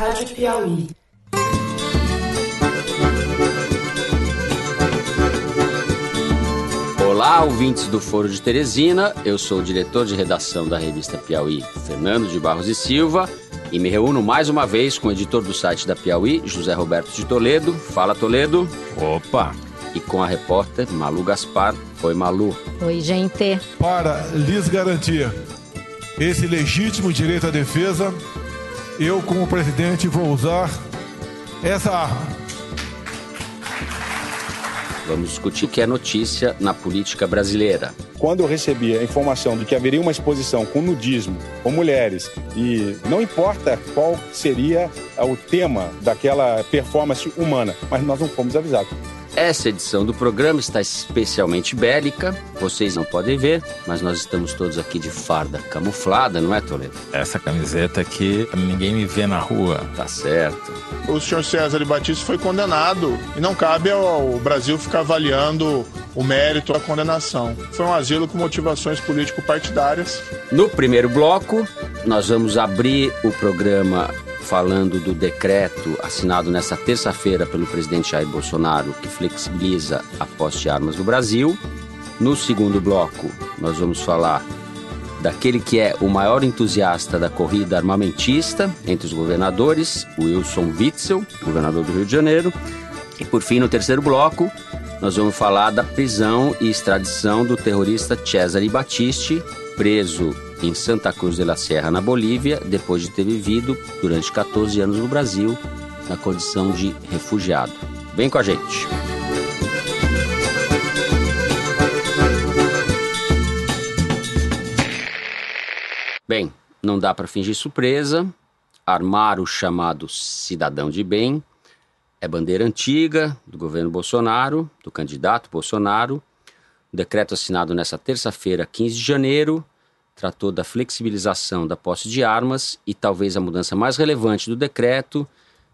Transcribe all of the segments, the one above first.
Rádio Piauí. Olá, ouvintes do Foro de Teresina. Eu sou o diretor de redação da revista Piauí, Fernando de Barros e Silva, e me reúno mais uma vez com o editor do site da Piauí, José Roberto de Toledo. Fala, Toledo. Opa! E com a repórter Malu Gaspar. Oi, Malu. Oi, gente. Para lhes garantir esse legítimo direito à defesa, eu, como presidente, vou usar essa arma. Vamos discutir o que é notícia na política brasileira. Quando eu recebi a informação de que haveria uma exposição com nudismo, com mulheres, e não importa qual seria o tema daquela performance humana, mas nós não fomos avisados. Essa edição do programa está especialmente bélica. Vocês não podem ver, mas nós estamos todos aqui de farda camuflada, não é, Toledo? Essa camiseta aqui, ninguém me vê na rua. Tá certo. O senhor César de Batista foi condenado e não cabe ao Brasil ficar avaliando o mérito da condenação. Foi um asilo com motivações político-partidárias. No primeiro bloco, nós vamos abrir o programa falando do decreto assinado nesta terça-feira pelo presidente Jair Bolsonaro, que flexibiliza a posse de armas no Brasil. No segundo bloco, nós vamos falar daquele que é o maior entusiasta da corrida armamentista entre os governadores, Wilson Witzel, governador do Rio de Janeiro. E por fim, no terceiro bloco, nós vamos falar da prisão e extradição do terrorista Cesare Battisti, preso em Santa Cruz de la Sierra, na Bolívia, depois de ter vivido durante 14 anos no Brasil, na condição de refugiado. Vem com a gente! Bem, não dá para fingir surpresa. Armar o chamado cidadão de bem é bandeira antiga do governo Bolsonaro, do candidato Bolsonaro. Decreto assinado nessa terça-feira, 15 de janeiro, tratou da flexibilização da posse de armas e talvez a mudança mais relevante do decreto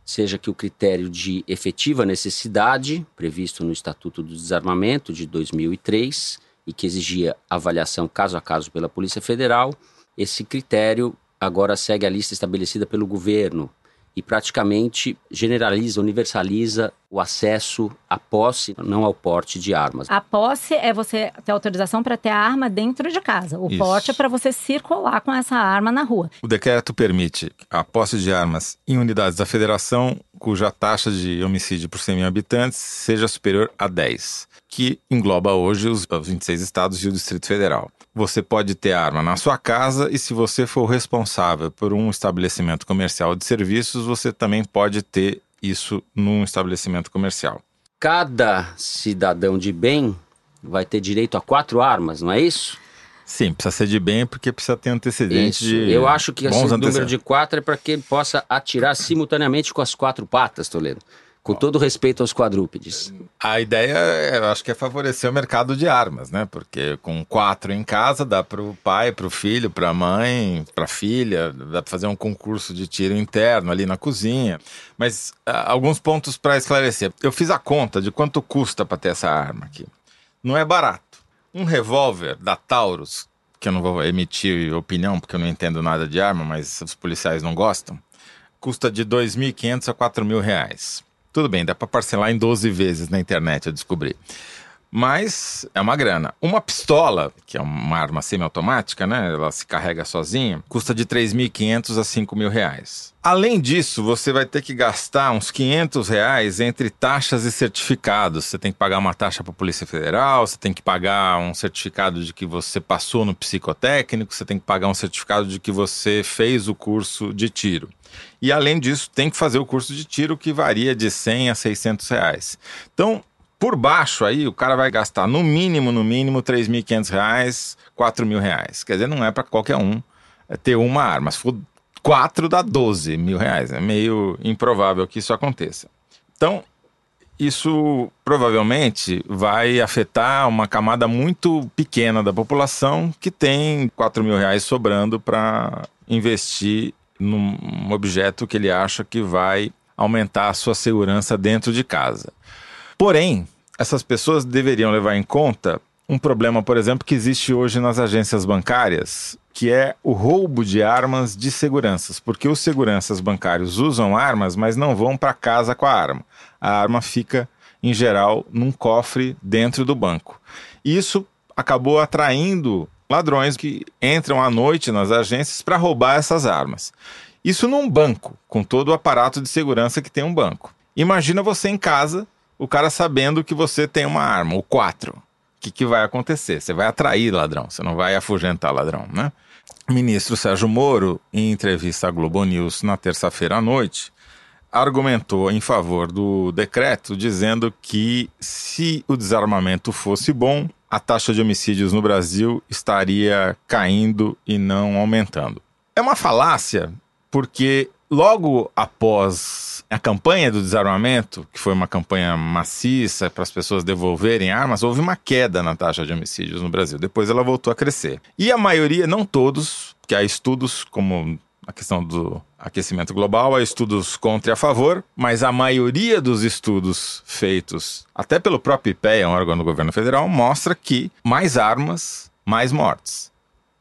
seja que o critério de efetiva necessidade, previsto no Estatuto do Desarmamento de 2003 e que exigia avaliação caso a caso pela Polícia Federal, esse critério agora segue a lista estabelecida pelo governo e praticamente generaliza, universaliza o acesso à posse, não ao porte de armas. A posse é você ter autorização para ter a arma dentro de casa. O Isso. porte é para você circular com essa arma na rua. O decreto permite a posse de armas em unidades da federação cuja taxa de homicídio por 100 mil habitantes seja superior a 10, que engloba hoje os 26 estados e o Distrito Federal. Você pode ter arma na sua casa e se você for responsável por um estabelecimento comercial de serviços, você também pode ter isso num estabelecimento comercial. Cada cidadão de bem vai ter direito a quatro armas, não é isso? Sim, precisa ser de bem porque precisa ter antecedente Isso. de. Eu acho que esse bons número antecedentes. de quatro é para que ele possa atirar simultaneamente com as quatro patas, Toledo. Com todo respeito aos quadrúpedes. A ideia, eu acho que é favorecer o mercado de armas, né? Porque com quatro em casa dá para o pai, para o filho, para a mãe, para a filha, dá para fazer um concurso de tiro interno ali na cozinha. Mas ah, alguns pontos para esclarecer. Eu fiz a conta de quanto custa para ter essa arma aqui. Não é barato. Um revólver da Taurus, que eu não vou emitir opinião porque eu não entendo nada de arma, mas os policiais não gostam, custa de 2.500 a 4.000 reais. Tudo bem, dá para parcelar em 12 vezes na internet, eu descobri. Mas é uma grana. Uma pistola, que é uma arma semiautomática, né? Ela se carrega sozinha, custa de 3.500 a 5 mil reais. Além disso, você vai ter que gastar uns 500 reais entre taxas e certificados. Você tem que pagar uma taxa para a Polícia Federal, você tem que pagar um certificado de que você passou no psicotécnico, você tem que pagar um certificado de que você fez o curso de tiro. E além disso, tem que fazer o curso de tiro que varia de 100 a 600 reais. Então, por baixo aí, o cara vai gastar no mínimo, no mínimo, 3.500 reais, 4 mil reais. Quer dizer, não é para qualquer um é, ter uma arma. Se for 4, dá 12 mil reais. É meio improvável que isso aconteça. Então, isso provavelmente vai afetar uma camada muito pequena da população que tem 4 mil reais sobrando para investir num objeto que ele acha que vai aumentar a sua segurança dentro de casa. Porém, essas pessoas deveriam levar em conta um problema, por exemplo, que existe hoje nas agências bancárias, que é o roubo de armas de seguranças, porque os seguranças bancários usam armas, mas não vão para casa com a arma. A arma fica, em geral, num cofre dentro do banco. Isso acabou atraindo ladrões que entram à noite nas agências para roubar essas armas. Isso num banco, com todo o aparato de segurança que tem um banco. Imagina você em casa, o cara sabendo que você tem uma arma, o 4. O que, que vai acontecer? Você vai atrair ladrão, você não vai afugentar ladrão, né? Ministro Sérgio Moro, em entrevista à Globo News na terça-feira à noite, argumentou em favor do decreto, dizendo que se o desarmamento fosse bom, a taxa de homicídios no Brasil estaria caindo e não aumentando. É uma falácia, porque logo após a campanha do desarmamento, que foi uma campanha maciça para as pessoas devolverem armas, houve uma queda na taxa de homicídios no Brasil. Depois ela voltou a crescer. E a maioria, não todos, que há estudos como a questão do aquecimento global, há estudos contra e a favor, mas a maioria dos estudos feitos, até pelo próprio IPEA, um órgão do governo federal, mostra que mais armas, mais mortes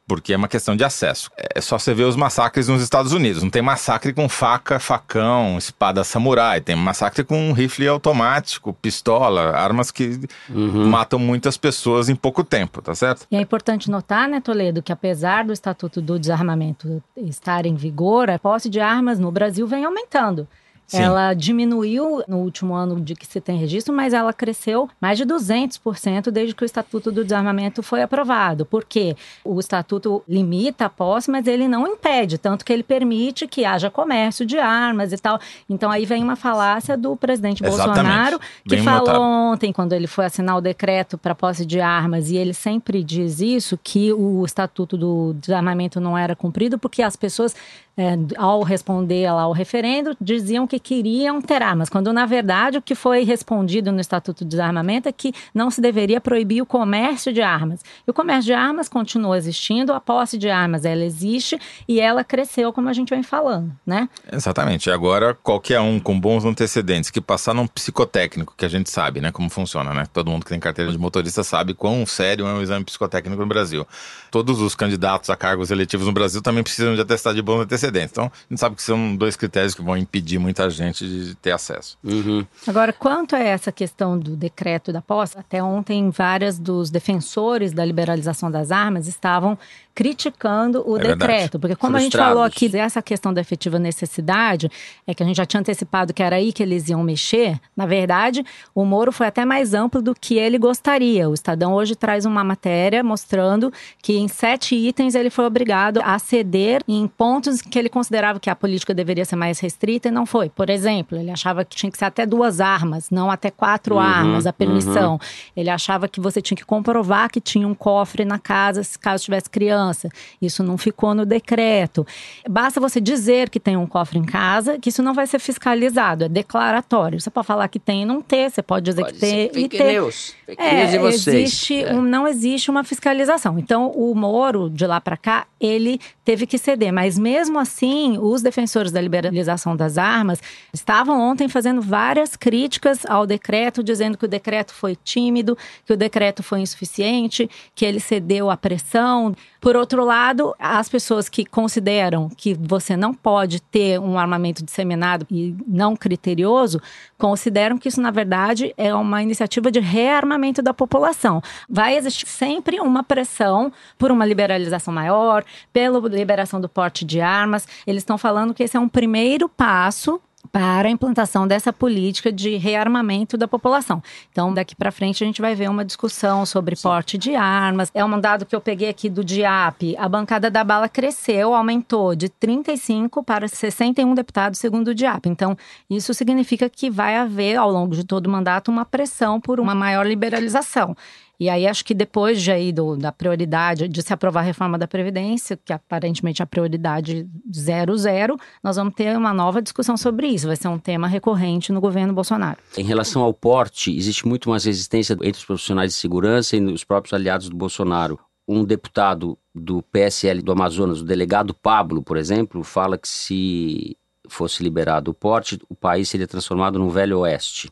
porque é uma questão de acesso. É só você ver os massacres nos Estados Unidos. Não tem massacre com faca, facão, espada samurai. Tem massacre com rifle automático, pistola, armas que uhum. matam muitas pessoas em pouco tempo, tá certo? E é importante notar, né, Toledo, que apesar do Estatuto do Desarmamento estar em vigor, a posse de armas no Brasil vem aumentando. Sim. Ela diminuiu no último ano de que se tem registro, mas ela cresceu mais de 200% desde que o Estatuto do Desarmamento foi aprovado. Por quê? O Estatuto limita a posse, mas ele não impede, tanto que ele permite que haja comércio de armas e tal. Então aí vem uma falácia do presidente Exatamente. Bolsonaro, que Bem falou notado. ontem, quando ele foi assinar o decreto para posse de armas, e ele sempre diz isso, que o Estatuto do Desarmamento não era cumprido porque as pessoas é, ao responder lá ao referendo, diziam que queriam ter armas, quando na verdade o que foi respondido no Estatuto de Desarmamento é que não se deveria proibir o comércio de armas. E o comércio de armas continua existindo, a posse de armas ela existe e ela cresceu, como a gente vem falando, né? Exatamente. E agora, qualquer um com bons antecedentes que passar num psicotécnico, que a gente sabe, né, como funciona, né? Todo mundo que tem carteira de motorista sabe quão sério é um exame psicotécnico no Brasil. Todos os candidatos a cargos eletivos no Brasil também precisam de atestado de bons antecedentes antecedentes. Então, a gente sabe que são dois critérios que vão impedir muita gente de ter acesso. Uhum. Agora, quanto a essa questão do decreto da posse, até ontem várias dos defensores da liberalização das armas estavam criticando o é decreto. Verdade. Porque como a gente falou aqui dessa questão da efetiva necessidade, é que a gente já tinha antecipado que era aí que eles iam mexer, na verdade, o Moro foi até mais amplo do que ele gostaria. O Estadão hoje traz uma matéria mostrando que em sete itens ele foi obrigado a ceder em pontos que ele considerava que a política deveria ser mais restrita e não foi. Por exemplo, ele achava que tinha que ser até duas armas, não até quatro uhum, armas, a permissão. Uhum. Ele achava que você tinha que comprovar que tinha um cofre na casa caso tivesse criança. Isso não ficou no decreto. Basta você dizer que tem um cofre em casa, que isso não vai ser fiscalizado, é declaratório. Você pode falar que tem e não ter, você pode dizer pode que tem e ter. News. Fake é, news e vocês. Existe, é. um, não existe uma fiscalização. Então, o Moro, de lá para cá, ele teve que ceder. Mas mesmo assim, os defensores da liberalização das armas estavam ontem fazendo várias críticas ao decreto, dizendo que o decreto foi tímido, que o decreto foi insuficiente, que ele cedeu à pressão. Por outro lado, as pessoas que consideram que você não pode ter um armamento disseminado e não criterioso, consideram que isso, na verdade, é uma iniciativa de rearmamento da população. Vai existir sempre uma pressão por uma liberalização maior, pela liberação do porte de armas. Eles estão falando que esse é um primeiro passo para a implantação dessa política de rearmamento da população. Então, daqui para frente a gente vai ver uma discussão sobre Sim. porte de armas. É um dado que eu peguei aqui do DIAP. A bancada da bala cresceu, aumentou de 35 para 61 deputados, segundo o DIAP. Então, isso significa que vai haver ao longo de todo o mandato uma pressão por uma maior liberalização. E aí acho que depois de aí do, da prioridade de se aprovar a reforma da Previdência, que aparentemente é a prioridade zero zero, nós vamos ter uma nova discussão sobre isso. Vai ser um tema recorrente no governo Bolsonaro. Em relação ao porte, existe muito mais resistência entre os profissionais de segurança e os próprios aliados do Bolsonaro. Um deputado do PSL do Amazonas, o delegado Pablo, por exemplo, fala que se fosse liberado o porte, o país seria transformado num velho oeste.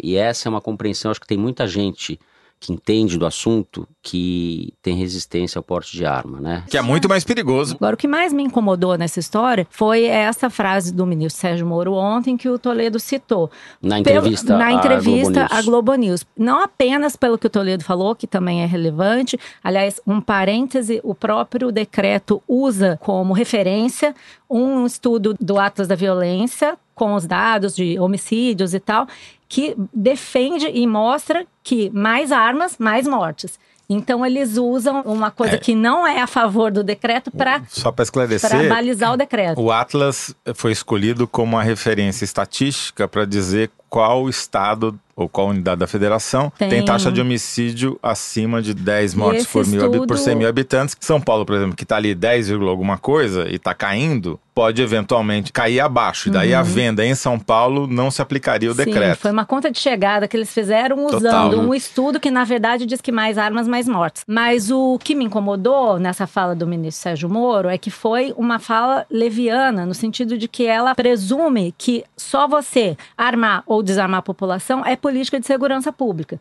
E essa é uma compreensão, acho que tem muita gente que entende do assunto que tem resistência ao porte de arma, né? Que é muito mais perigoso. Agora, o que mais me incomodou nessa história foi essa frase do ministro Sérgio Moro ontem que o Toledo citou. Na entrevista, Pelo, na entrevista à Globo, à Globo News. Não apenas pelo que o Toledo falou, que também é relevante. Aliás, um parêntese, o próprio decreto usa como referência um estudo do Atlas da Violência com os dados de homicídios e tal, que defende e mostra que mais armas, mais mortes. Então eles usam uma coisa é. que não é a favor do decreto para só para esclarecer, balizar o decreto. O Atlas foi escolhido como uma referência estatística para dizer qual estado ou qual unidade da federação tem, tem taxa de homicídio acima de 10 mortes por, mil, estudo... por 100 mil habitantes. São Paulo, por exemplo, que está ali 10, alguma coisa e está caindo, pode eventualmente cair abaixo. E daí uhum. a venda em São Paulo não se aplicaria o Sim, decreto. Foi uma conta de chegada que eles fizeram usando Total, um estudo que, na verdade, diz que mais armas, mais mortes. Mas o que me incomodou nessa fala do ministro Sérgio Moro é que foi uma fala leviana, no sentido de que ela presume que só você armar ou desarmar a população é política de segurança pública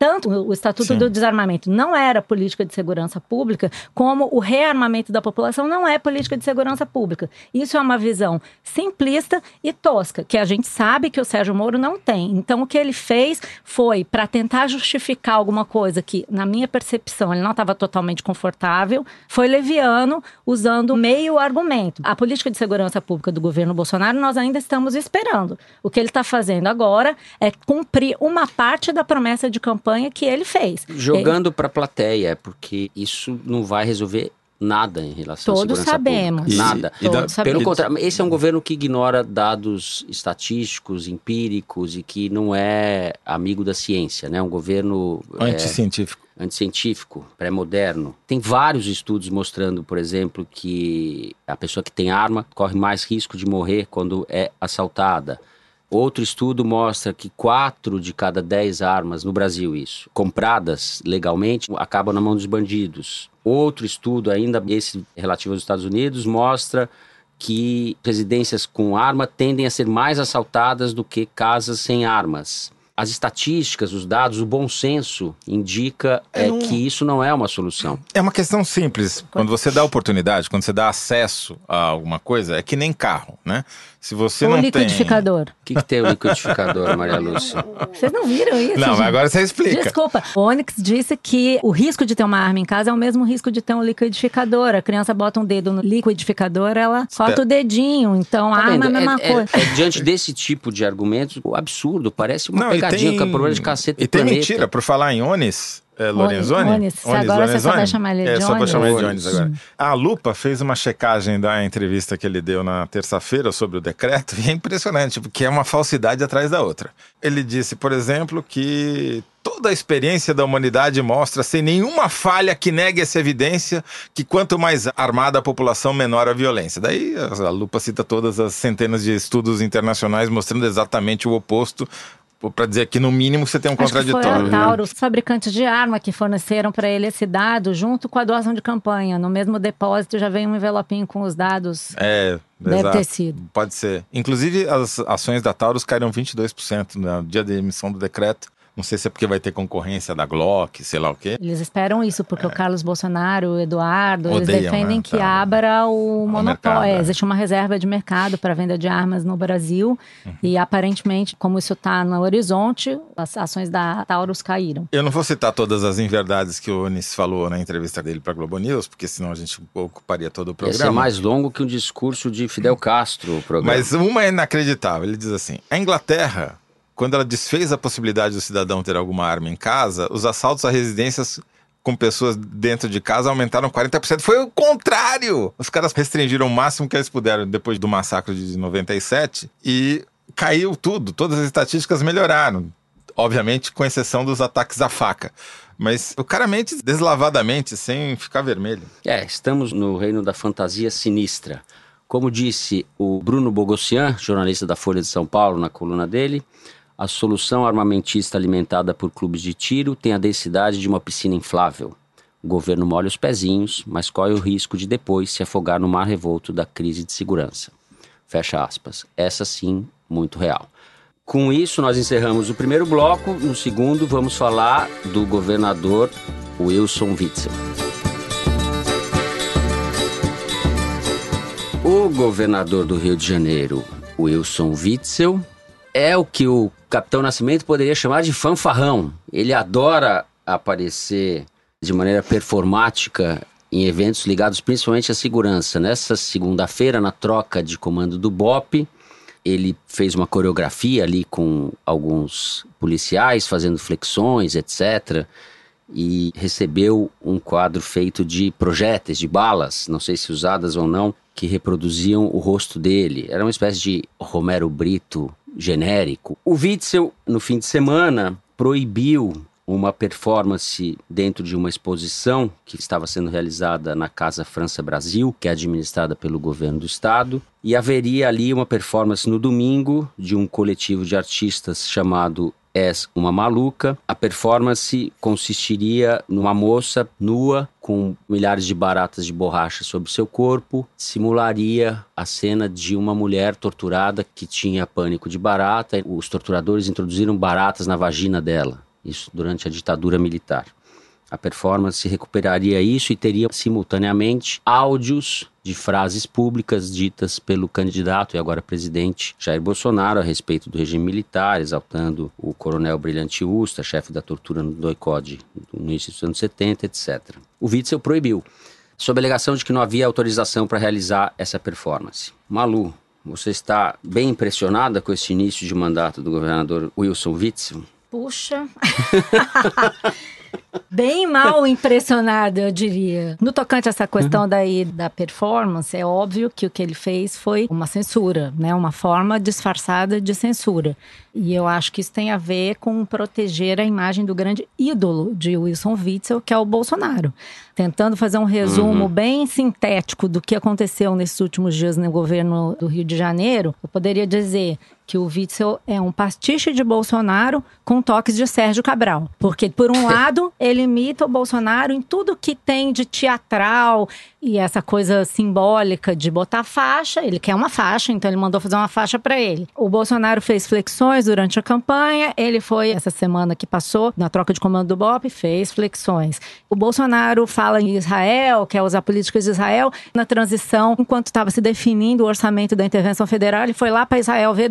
tanto o Estatuto Sim. do Desarmamento não era política de segurança pública, como o rearmamento da população não é política de segurança pública. Isso é uma visão simplista e tosca, que a gente sabe que o Sérgio Moro não tem. Então, o que ele fez foi para tentar justificar alguma coisa que, na minha percepção, ele não estava totalmente confortável, foi leviano, usando meio argumento. A política de segurança pública do governo Bolsonaro, nós ainda estamos esperando. O que ele está fazendo agora é cumprir uma parte da promessa de campanha campanha que ele fez. Jogando para a plateia, porque isso não vai resolver nada em relação Todos à segurança sabemos. Pública. Nada. E, e Todos da, Pelo contrário, esse é um governo que ignora dados estatísticos, empíricos e que não é amigo da ciência, né? Um governo anticientífico. É, anticientífico, pré-moderno. Tem vários estudos mostrando, por exemplo, que a pessoa que tem arma corre mais risco de morrer quando é assaltada. Outro estudo mostra que quatro de cada dez armas no Brasil, isso, compradas legalmente, acabam na mão dos bandidos. Outro estudo, ainda esse relativo aos Estados Unidos, mostra que residências com arma tendem a ser mais assaltadas do que casas sem armas as estatísticas, os dados, o bom senso indica é, é que isso não é uma solução. É uma questão simples. Quando você dá oportunidade, quando você dá acesso a alguma coisa, é que nem carro, né? Se você Ou não liquidificador. tem... O que, que tem o liquidificador, Maria Lúcia? Vocês não viram isso? Não, gente? mas agora você explica. Desculpa. O Onyx disse que o risco de ter uma arma em casa é o mesmo risco de ter um liquidificador. A criança bota um dedo no liquidificador, ela corta o dedinho. Então, tá a arma é a mesma é, coisa. É, é, diante desse tipo de argumentos, o absurdo, parece uma não, pegadinha, tem, que é problema de cacete E tem planeta. mentira, por falar em Onis, é, Lorenzoni? Onis. Onis. Agora Lorenzoni? você só vai chamar ele de É, só vou chamar ele de Onis agora. A Lupa fez uma checagem da entrevista que ele deu na terça-feira sobre o decreto e é impressionante, porque é uma falsidade atrás da outra. Ele disse, por exemplo, que toda a experiência da humanidade mostra, sem nenhuma falha que negue essa evidência, que quanto mais armada a população, menor a violência. Daí a Lupa cita todas as centenas de estudos internacionais mostrando exatamente o oposto, para dizer que no mínimo você tem um Acho contraditório. Que foi a Taurus, fabricantes de arma, que forneceram para ele esse dado junto com a doação de campanha. No mesmo depósito já vem um envelopinho com os dados. É, Deve exato. ter sido. Pode ser. Inclusive, as ações da Taurus caíram 22% no dia da emissão do decreto. Não sei se é porque vai ter concorrência da Glock, sei lá o quê. Eles esperam isso, porque é. o Carlos Bolsonaro, o Eduardo, Odeiam, eles defendem né? que tá. abra o monopólio. É, é. existe uma reserva de mercado para venda de armas no Brasil. Uhum. E aparentemente, como isso está no horizonte, as ações da Taurus caíram. Eu não vou citar todas as inverdades que o Onis falou na entrevista dele para Globo News, porque senão a gente ocuparia todo o programa. Esse é mais longo que um discurso de Fidel Castro, o programa. Mas uma é inacreditável. Ele diz assim: a Inglaterra quando ela desfez a possibilidade do cidadão ter alguma arma em casa, os assaltos a residências com pessoas dentro de casa aumentaram 40%. Foi o contrário! Os caras restringiram o máximo que eles puderam depois do massacre de 97 e caiu tudo. Todas as estatísticas melhoraram. Obviamente, com exceção dos ataques à faca. Mas o cara mente deslavadamente, sem ficar vermelho. É, estamos no reino da fantasia sinistra. Como disse o Bruno Bogossian, jornalista da Folha de São Paulo, na coluna dele, a solução armamentista alimentada por clubes de tiro tem a densidade de uma piscina inflável. O governo molha os pezinhos, mas corre o risco de depois se afogar no mar revolto da crise de segurança. Fecha aspas. Essa sim, muito real. Com isso, nós encerramos o primeiro bloco. No segundo, vamos falar do governador Wilson Witzel. O governador do Rio de Janeiro, Wilson Witzel, é o que o Capitão Nascimento poderia chamar de fanfarrão. Ele adora aparecer de maneira performática em eventos ligados principalmente à segurança. Nessa segunda-feira, na troca de comando do BOP, ele fez uma coreografia ali com alguns policiais fazendo flexões, etc. E recebeu um quadro feito de projéteis, de balas, não sei se usadas ou não, que reproduziam o rosto dele. Era uma espécie de Romero Brito genérico. O Witzel, no fim de semana, proibiu uma performance dentro de uma exposição que estava sendo realizada na Casa França Brasil, que é administrada pelo governo do estado, e haveria ali uma performance no domingo de um coletivo de artistas chamado És uma Maluca. A performance consistiria numa moça nua com milhares de baratas de borracha sobre seu corpo, simularia a cena de uma mulher torturada que tinha pânico de barata. Os torturadores introduziram baratas na vagina dela isso durante a ditadura militar. A performance recuperaria isso e teria simultaneamente áudios de frases públicas ditas pelo candidato e agora presidente Jair Bolsonaro a respeito do regime militar, exaltando o coronel Brilhante Usta, chefe da tortura no doicode no início dos anos 70, etc. O Witzel proibiu, sob a alegação de que não havia autorização para realizar essa performance. Malu, você está bem impressionada com esse início de mandato do governador Wilson Witzel? Puxa. Bem mal impressionada, eu diria. No tocante a essa questão uhum. daí da performance, é óbvio que o que ele fez foi uma censura, né? Uma forma disfarçada de censura. E eu acho que isso tem a ver com proteger a imagem do grande ídolo de Wilson Witzel, que é o Bolsonaro. Tentando fazer um resumo uhum. bem sintético do que aconteceu nesses últimos dias no governo do Rio de Janeiro, eu poderia dizer que o Witzel é um pastiche de Bolsonaro com toques de Sérgio Cabral. Porque, por um lado, ele imita o Bolsonaro em tudo que tem de teatral e essa coisa simbólica de botar faixa. Ele quer uma faixa, então ele mandou fazer uma faixa para ele. O Bolsonaro fez flexões durante a campanha. Ele foi, essa semana que passou, na troca de comando do BOP, fez flexões. O Bolsonaro fala em Israel, quer usar políticas de Israel. Na transição, enquanto estava se definindo o orçamento da intervenção federal, ele foi lá para Israel ver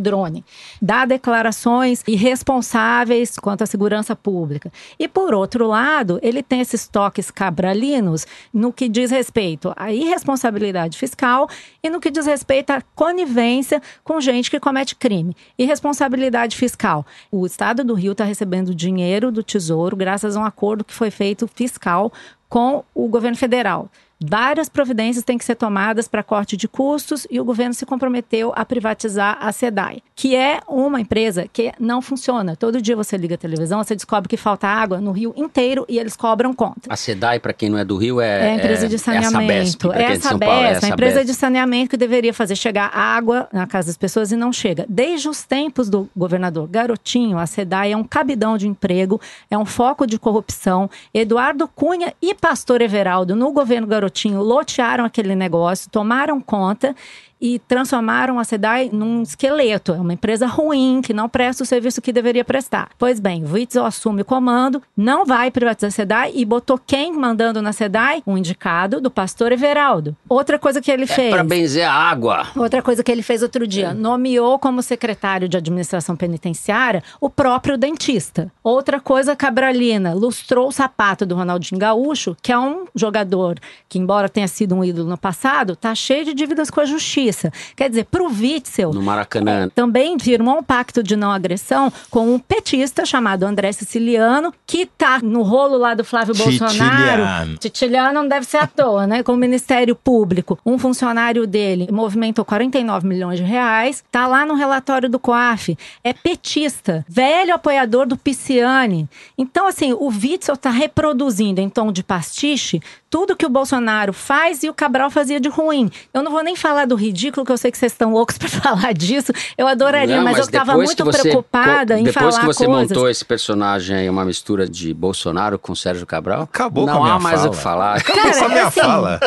Dá declarações irresponsáveis quanto à segurança pública. E, por outro lado, ele tem esses toques cabralinos no que diz respeito à irresponsabilidade fiscal e no que diz respeito à conivência com gente que comete crime. Irresponsabilidade fiscal. O Estado do Rio está recebendo dinheiro do Tesouro graças a um acordo que foi feito fiscal com o governo federal. Várias providências têm que ser tomadas para corte de custos e o governo se comprometeu a privatizar a SEDAI, que é uma empresa que não funciona. Todo dia você liga a televisão, você descobre que falta água no Rio inteiro e eles cobram conta. A SEDAI, para quem não é do Rio, é, é a empresa de saneamento. É, é essa é a empresa de saneamento que deveria fazer chegar água na casa das pessoas e não chega. Desde os tempos do governador Garotinho, a SEDAI é um cabidão de emprego, é um foco de corrupção. Eduardo Cunha e Pastor Everaldo no governo Garotinho garotinho lotearam aquele negócio, tomaram conta e transformaram a SEDAI num esqueleto. É uma empresa ruim, que não presta o serviço que deveria prestar. Pois bem, o Witzel assume o comando, não vai privatizar a SEDAI e botou quem mandando na SEDAI? Um indicado do pastor Everaldo. Outra coisa que ele é fez. Para benzer a água. Outra coisa que ele fez outro dia: é. nomeou como secretário de administração penitenciária o próprio dentista. Outra coisa cabralina: lustrou o sapato do Ronaldinho Gaúcho, que é um jogador que, embora tenha sido um ídolo no passado, tá cheio de dívidas com a justiça justiça. Quer dizer, para o Witzel. No Maracanã. É, também firmou um pacto de não agressão com um petista chamado André Siciliano, que tá no rolo lá do Flávio Bolsonaro. Titiliano não deve ser à toa, né? Com o Ministério Público. Um funcionário dele movimentou 49 milhões de reais. Tá lá no relatório do COAF. É petista. Velho apoiador do Pisciani. Então, assim, o Witzel tá reproduzindo em tom de pastiche tudo que o Bolsonaro faz e o Cabral fazia de ruim. Eu não vou nem falar do ridículo, que eu sei que vocês estão loucos para falar disso. Eu adoraria, não, mas, mas, eu estava muito você, preocupada em falar Depois que você coisas. montou esse personagem aí, uma mistura de Bolsonaro com Sérgio Cabral, acabou não com a minha há mais fala. o que falar. Acabou Cara, com a minha assim, fala.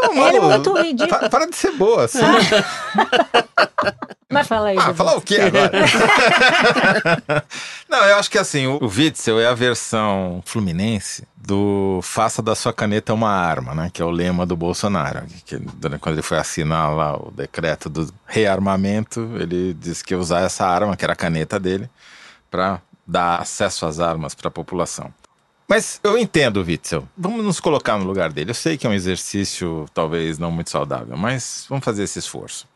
Ele é muito ridículo. Pa- Para de ser boa, assim. Mas fala aí. Ah, falar o quê agora? Não, eu acho que assim, o o Witzel é a versão fluminense do faça da sua caneta uma arma, né? Que é o lema do Bolsonaro. Que, quando ele foi assinar lá o decreto do rearmamento, ele disse que ia usar essa arma, que era a caneta dele, para dar acesso às armas para a população. Mas eu entendo o Witzel. Vamos nos colocar no lugar dele. Eu sei que é um exercício talvez não muito saudável, mas vamos fazer esse esforço.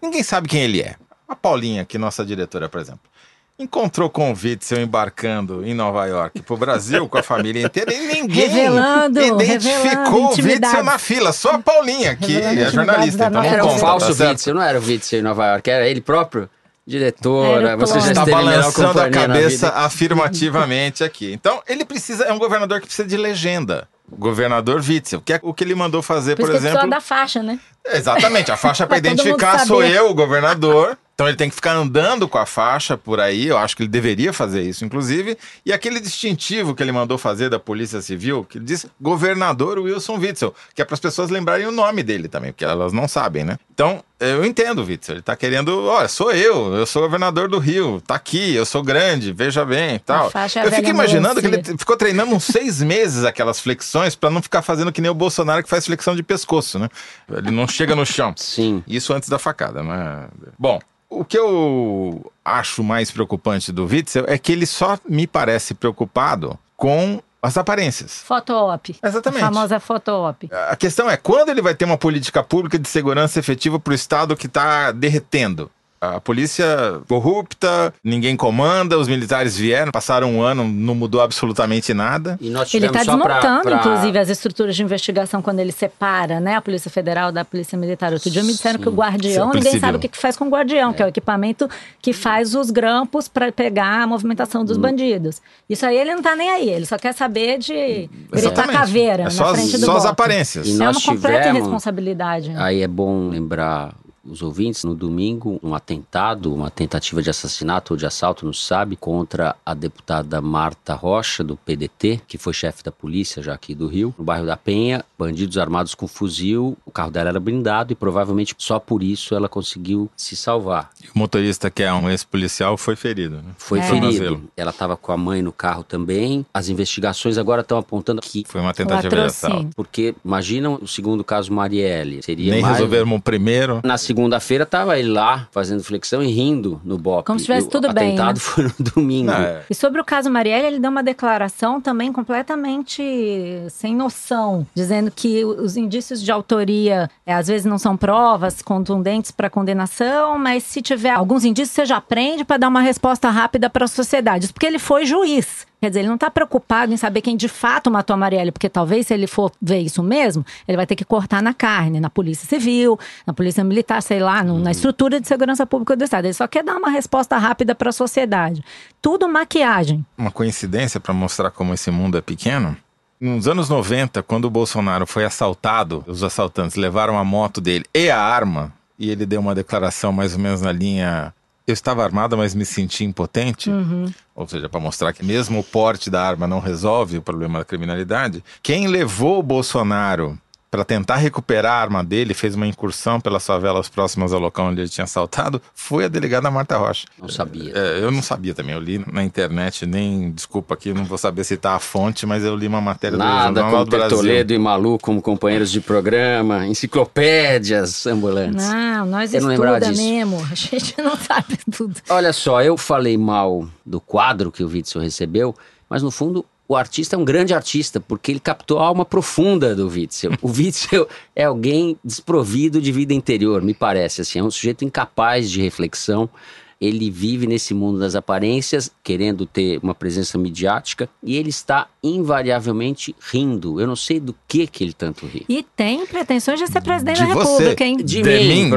Ninguém sabe quem ele é. A Paulinha, que é nossa diretora, por exemplo, encontrou com o Witzel embarcando em Nova York para o Brasil com a família inteira e ninguém Revelando, identificou revelando o Witzel na fila. Só a Paulinha, que Revelando é jornalista, então não Era um conta, falso tá? Witzel, não era o Witzel em Nova York, era ele próprio? Diretora, você já clone. Está balançando a cabeça afirmativamente aqui. Então, ele precisa, é um governador que precisa de legenda. O governador Witzel, que é o que ele mandou fazer, Por por, exemplo. da faixa, né? Exatamente, a faixa para identificar sou eu, o governador. Então ele tem que ficar andando com a faixa por aí, eu acho que ele deveria fazer isso, inclusive. E aquele distintivo que ele mandou fazer da Polícia Civil, que diz governador Wilson Witzel, que é para as pessoas lembrarem o nome dele também, porque elas não sabem, né? Então, eu entendo Witzel, ele tá querendo, olha, sou eu, eu sou governador do Rio, tá aqui, eu sou grande, veja bem, tal. eu fico imaginando que ele ficou treinando uns seis meses aquelas flexões para não ficar fazendo que nem o Bolsonaro que faz flexão de pescoço, né? Ele não chega no chão. Sim. Isso antes da facada, né? Bom, o que eu acho mais preocupante do Witzel é que ele só me parece preocupado com as aparências. Foto-op. Exatamente. A famosa foto-op. A questão é quando ele vai ter uma política pública de segurança efetiva para o Estado que está derretendo. A polícia corrupta, ninguém comanda, os militares vieram, passaram um ano, não mudou absolutamente nada. E nós Ele está só pra- desmontando, pra- inclusive, as estruturas de investigação quando ele separa né, a Polícia Federal da Polícia Militar. Outro dia me disseram que o Sim, guardião, ninguém Civil. sabe o que que faz com o guardião, que é o equipamento que faz os grampos para pegar a movimentação Hum. dos bandidos. Isso aí ele não tá nem aí, ele só quer saber de gritar caveira É na só, as- frente do só as bloco. aparências. E É nós uma completa tivemos- irresponsabilidade. né? Aí é bom lembrar os ouvintes, no domingo, um atentado, uma tentativa de assassinato ou de assalto, não se sabe, contra a deputada Marta Rocha, do PDT, que foi chefe da polícia já aqui do Rio, no bairro da Penha, bandidos armados com fuzil, o carro dela era blindado e provavelmente só por isso ela conseguiu se salvar. O motorista, que é um ex-policial, foi ferido. Né? Foi É. ferido. Ela estava com a mãe no carro também. As investigações agora estão apontando que Foi uma tentativa de assalto. porque imaginam o segundo caso Marielle. Seria Nem mais... resolveram o primeiro. Na segunda-feira tava ele lá fazendo flexão e rindo no BOP. Como se tivesse E o tudo bem, atentado né? foi no domingo. É. E sobre o caso Marielle, ele deu uma declaração também completamente sem noção, dizendo que os indícios de autoria é, às vezes não são provas contundentes para condenação, mas se tiver alguns indícios, você já aprende para dar uma resposta rápida para a sociedade. Isso porque ele foi juiz. Quer dizer, ele não está preocupado em saber quem de fato matou a Marielle, porque talvez se ele for ver isso mesmo, ele vai ter que cortar na carne, na Polícia Civil, na Polícia Militar, sei lá, no- na estrutura de segurança pública do Estado. Ele só quer dar uma resposta rápida para a sociedade. Tudo maquiagem. uma coincidência para mostrar como esse mundo é pequeno. Nos anos 90, quando o Bolsonaro foi assaltado, os assaltantes levaram a moto dele e a arma, e ele deu uma declaração mais ou menos na linha: Eu estava armado, mas me senti impotente. Ou seja, para mostrar que mesmo o porte da arma não resolve o problema da criminalidade. Quem levou o Bolsonaro para tentar recuperar a arma dele, fez uma incursão pelas favelas próximas ao local onde ele tinha assaltado, foi a delegada Marta Rocha. Não sabia. É, eu não sabia também, eu li na internet, nem, desculpa aqui, não vou saber citar a fonte, mas eu li uma matéria do Nada Jornal como do Brasil. Toledo e Malu como companheiros de programa, enciclopédias ambulantes. Não, nós Eu não estuda disso. mesmo. A gente não sabe tudo. Olha só, eu falei mal do quadro que o Witzel recebeu, mas no fundo o artista é um grande artista, porque ele captou a alma profunda do Witzel. O Witzel é alguém desprovido de vida interior, me parece assim, é um sujeito incapaz de reflexão. Ele vive nesse mundo das aparências, querendo ter uma presença midiática, e ele está invariavelmente rindo. Eu não sei do que que ele tanto ri. E tem pretensões de ser presidente De da você. República, hein? De, De mim, mim.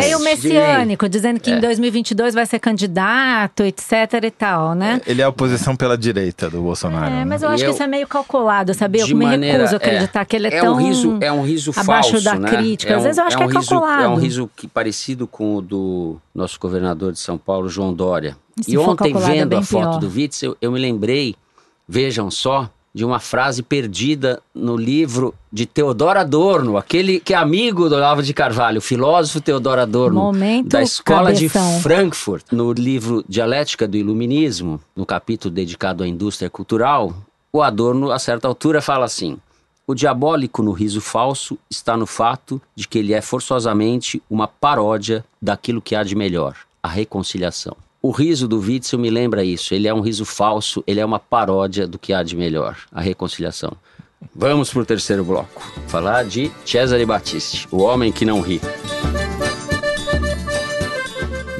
Meio messiânico, dizendo que É. em 2022 vai ser candidato, etc e tal, né? Ele é a oposição pela direita do Bolsonaro. É, né? mas eu acho eu- que isso é meio calculado, sabia? Eu de me maneira- recuso a acreditar que ele é, é tão um riso é um riso abaixo falso, da né? crítica. É Às um- vezes eu acho é que um é riso, calculado. é um riso que parecido com o do nosso governador de São Paulo João Dória e for ontem é vendo bem a foto pior. do Witzel eu me lembrei vejam só de uma frase perdida no livro de Teodoro Adorno, aquele que é amigo do Olavo de Carvalho, o filósofo Teodoro Adorno, Momento da Escola cabeção. de Frankfurt, no livro Dialética do Iluminismo, no capítulo dedicado à indústria cultural, o Adorno, a certa altura, fala assim: o diabólico no riso falso está no fato de que ele é forçosamente uma paródia daquilo que há de melhor, a reconciliação. O riso do Witzel me lembra isso. Ele é um riso falso, ele é uma paródia do que há de melhor, a reconciliação. Vamos para o terceiro bloco. Falar de Cesare Battisti, o homem que não ri.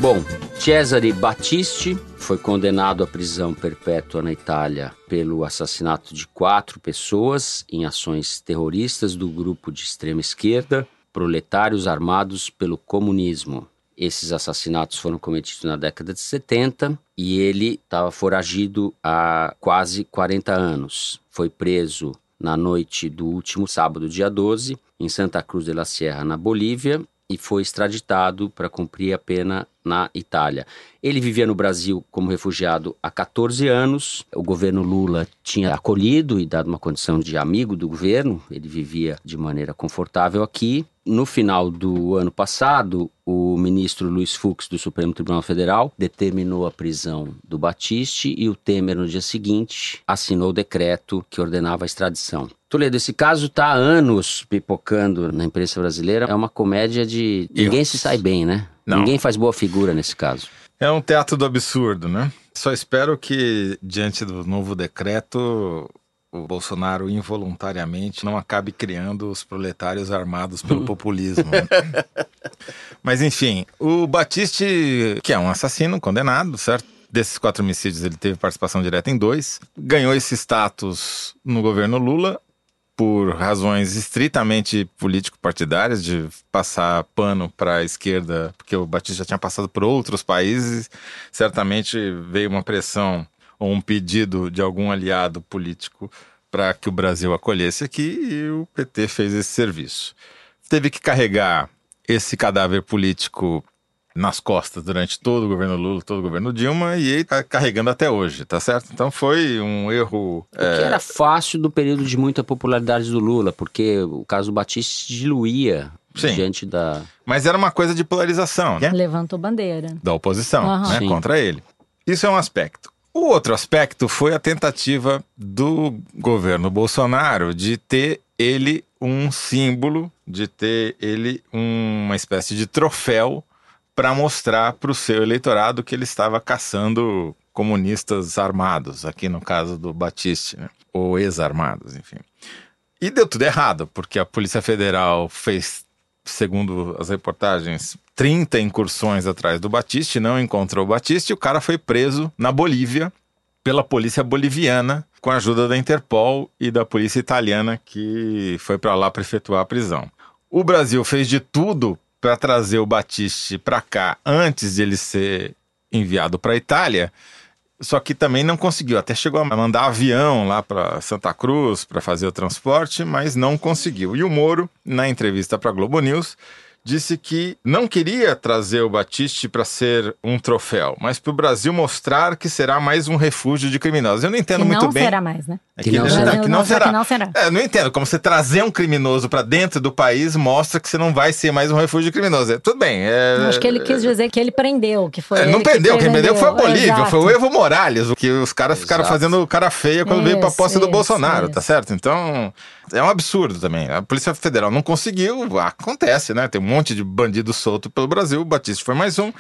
Bom, Cesare Battisti foi condenado à prisão perpétua na Itália pelo assassinato de quatro pessoas em ações terroristas do grupo de extrema esquerda, proletários armados pelo comunismo. Esses assassinatos foram cometidos na década de 70 e ele estava foragido há quase 40 anos. Foi preso na noite do último sábado, dia 12, em Santa Cruz de la Sierra, na Bolívia, e foi extraditado para cumprir a pena na Itália. Ele vivia no Brasil como refugiado há 14 anos. O governo Lula tinha acolhido e dado uma condição de amigo do governo. Ele vivia de maneira confortável aqui. No final do ano passado, o ministro Luiz Fux, do Supremo Tribunal Federal, determinou a prisão do Batiste e o Temer, no dia seguinte, assinou o decreto que ordenava a extradição. Toledo, esse caso está há anos pipocando na imprensa brasileira. É uma comédia de. Ninguém se sai bem, né? Não. Ninguém faz boa figura nesse caso. É um teatro do absurdo, né? Só espero que, diante do novo decreto, o Bolsonaro involuntariamente não acabe criando os proletários armados pelo populismo. né? Mas enfim, o Batiste, que é um assassino condenado, certo? Desses quatro homicídios, ele teve participação direta em dois. Ganhou esse status no governo Lula por razões estritamente político-partidárias, de passar pano para a esquerda, porque o Batista já tinha passado por outros países. Certamente veio uma pressão ou um pedido de algum aliado político para que o Brasil acolhesse aqui e o PT fez esse serviço. Teve que carregar esse cadáver político nas costas durante todo o governo Lula, todo o governo Dilma e ele tá carregando até hoje, tá certo? Então foi um erro. O que era fácil do período de muita popularidade do Lula, porque o caso Batista se diluía Sim. diante da. Mas era uma coisa de polarização, né? Levantou bandeira. Da oposição, Aham. né? Sim. Contra ele. Isso é um aspecto. O outro aspecto foi a tentativa do governo Bolsonaro de ter ele um símbolo, de ter ele uma espécie de troféu para mostrar para o seu eleitorado que ele estava caçando comunistas armados, aqui no caso do Batiste, né? ou ex-armados, enfim. E deu tudo errado, porque a Polícia Federal fez, segundo as reportagens, 30 incursões atrás do Batiste, não encontrou o Batiste e o cara foi preso na Bolívia pela polícia boliviana, com a ajuda da Interpol e da polícia italiana que foi para lá para efetuar a prisão. O Brasil fez de tudo para trazer o Batiste para cá antes de ele ser enviado para a Itália, só que também não conseguiu. Até chegou a mandar avião lá para Santa Cruz para fazer o transporte, mas não conseguiu. E o Moro, na entrevista para a Globo News, disse que não queria trazer o Batiste para ser um troféu, mas para o Brasil mostrar que será mais um refúgio de criminosos. Eu não entendo que muito não bem. será mais, né? É Que não será. que não será. que não será. É, não entendo. Como você trazer um criminoso para dentro do país mostra que você não vai ser mais um refúgio de criminosos. É, tudo bem. é- Acho que ele quis dizer que ele prendeu, que foi é, não ele que prendeu, quem prendeu foi a Bolívia, Exato. foi o Evo Morales, o que os caras ficaram Exato. fazendo cara feia quando veio pra Isso, posse do isso, Bolsonaro, isso. tá certo? Então, é um absurdo também. A Polícia Federal não conseguiu, acontece, né? Tem um monte de bandido solto pelo Brasil, o Batista foi mais um,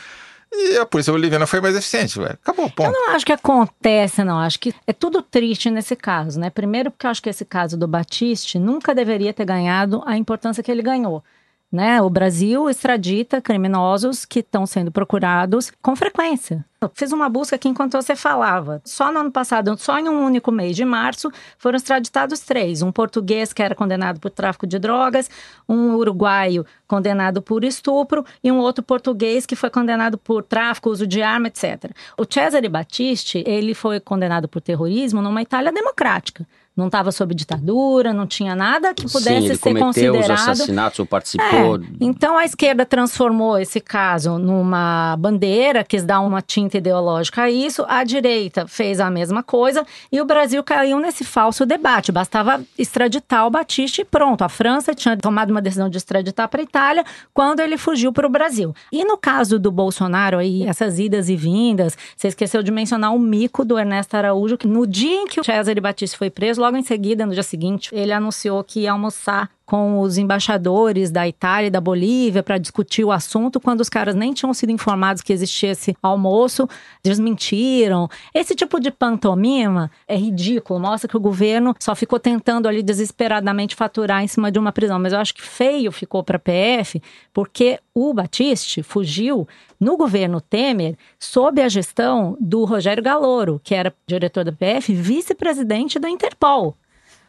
e a Polícia Boliviana foi mais eficiente, ué. Acabou, Eu ponto. não acho que acontece, não. Acho que é tudo triste nesse caso, né? Primeiro, porque eu acho que esse caso do Batiste nunca deveria ter ganhado a importância que ele ganhou. Né? O Brasil extradita criminosos que estão sendo procurados com frequência. Eu fiz uma busca aqui enquanto você falava. Só no ano passado, só em um único mês de março, foram extraditados três: um português que era condenado por tráfico de drogas, um uruguaio condenado por estupro e um outro português que foi condenado por tráfico, uso de arma, etc. O Cesare Battisti, ele foi condenado por terrorismo numa Itália democrática. Não estava sob ditadura, não tinha nada que pudesse Sim, ele ser cometeu considerado. os assassinatos ou participou. É, então a esquerda transformou esse caso numa bandeira, quis dar uma tinta ideológica a isso, a direita fez a mesma coisa e o Brasil caiu nesse falso debate. Bastava extraditar o Batista e pronto. A França tinha tomado uma decisão de extraditar para a Itália quando ele fugiu para o Brasil. E no caso do Bolsonaro, aí, essas idas e vindas, você esqueceu de mencionar o mico do Ernesto Araújo, que no dia em que o Cesare Batista foi preso, logo em seguida, no dia seguinte, ele anunciou que ia almoçar com os embaixadores da Itália e da Bolívia para discutir o assunto, quando os caras nem tinham sido informados que existia esse almoço, desmentiram. Esse tipo de pantomima é ridículo, mostra que o governo só ficou tentando ali desesperadamente faturar em cima de uma prisão. Mas eu acho que feio ficou para a PF, porque o Batiste fugiu no governo Temer sob a gestão do Rogério Galoro, que era diretor da PF, vice-presidente da Interpol.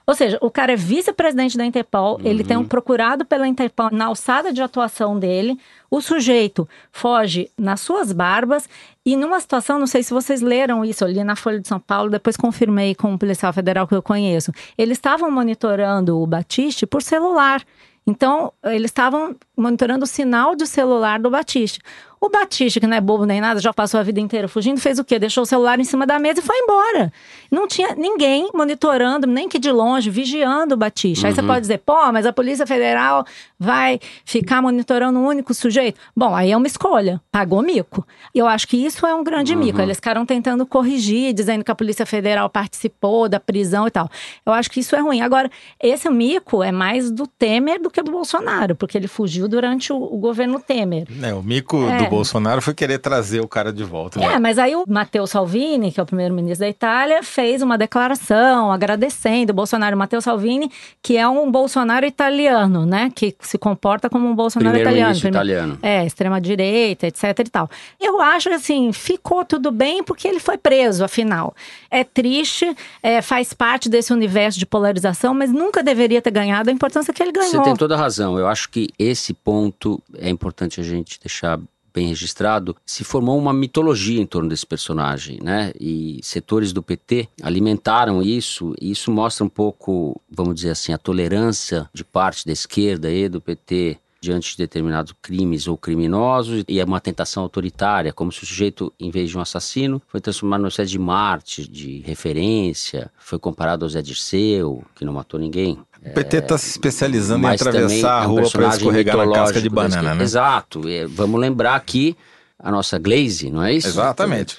Ou seja, o cara é vice-presidente da Interpol, uhum. ele tem um procurado pela Interpol na alçada de atuação dele. O sujeito foge nas suas barbas e numa situação, não sei se vocês leram isso, eu li na Folha de São Paulo, depois confirmei com um policial federal que eu conheço. Eles estavam monitorando o Batiste por celular. Então, eles estavam monitorando o sinal de celular do Batiste. O Batista, que não é bobo nem nada, já passou a vida inteira fugindo, fez o quê? Deixou o celular em cima da mesa e foi embora. Não tinha ninguém monitorando, nem que de longe, vigiando o Batista. Uhum. Aí você uhum. pode dizer, pô, mas a Polícia Federal vai ficar monitorando um único sujeito? Bom, aí é uma escolha. Pagou mico. E eu acho que isso é um grande uhum. mico. Eles ficaram tentando corrigir, dizendo que a Polícia Federal participou da prisão e tal. Eu acho que isso é ruim. Agora, esse mico é mais do Temer do que do Bolsonaro, porque ele fugiu durante o, o governo Temer. É, o mico é. do Bolsonaro foi querer trazer o cara de volta. Né? É, mas aí o Matteo Salvini, que é o primeiro-ministro da Itália, fez uma declaração agradecendo o Bolsonaro. O Matteo Salvini, que é um Bolsonaro italiano, né? Que se comporta como um Bolsonaro italiano. italiano. É, extrema-direita, etc e tal. Eu acho assim, ficou tudo bem porque ele foi preso, afinal. É triste, é, faz parte desse universo de polarização, mas nunca deveria ter ganhado a importância que ele ganhou. Você tem toda a razão. Eu acho que esse ponto é importante a gente deixar bem registrado, se formou uma mitologia em torno desse personagem, né? E setores do PT alimentaram isso, e isso mostra um pouco, vamos dizer assim, a tolerância de parte da esquerda e do PT diante de determinados crimes ou criminosos e é uma tentação autoritária, como se o sujeito, em vez de um assassino, foi transformado numa espécie de Marte, de referência, foi comparado ao Zé Dirceu, que não matou ninguém. O PT está se especializando em atravessar a é rua para escorregar na casca de banana, né? Exato. vamos lembrar aqui a nossa Glaze, não é isso? Exatamente.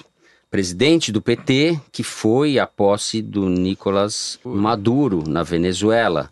Presidente do PT, que foi a posse do Nicolás Maduro na Venezuela.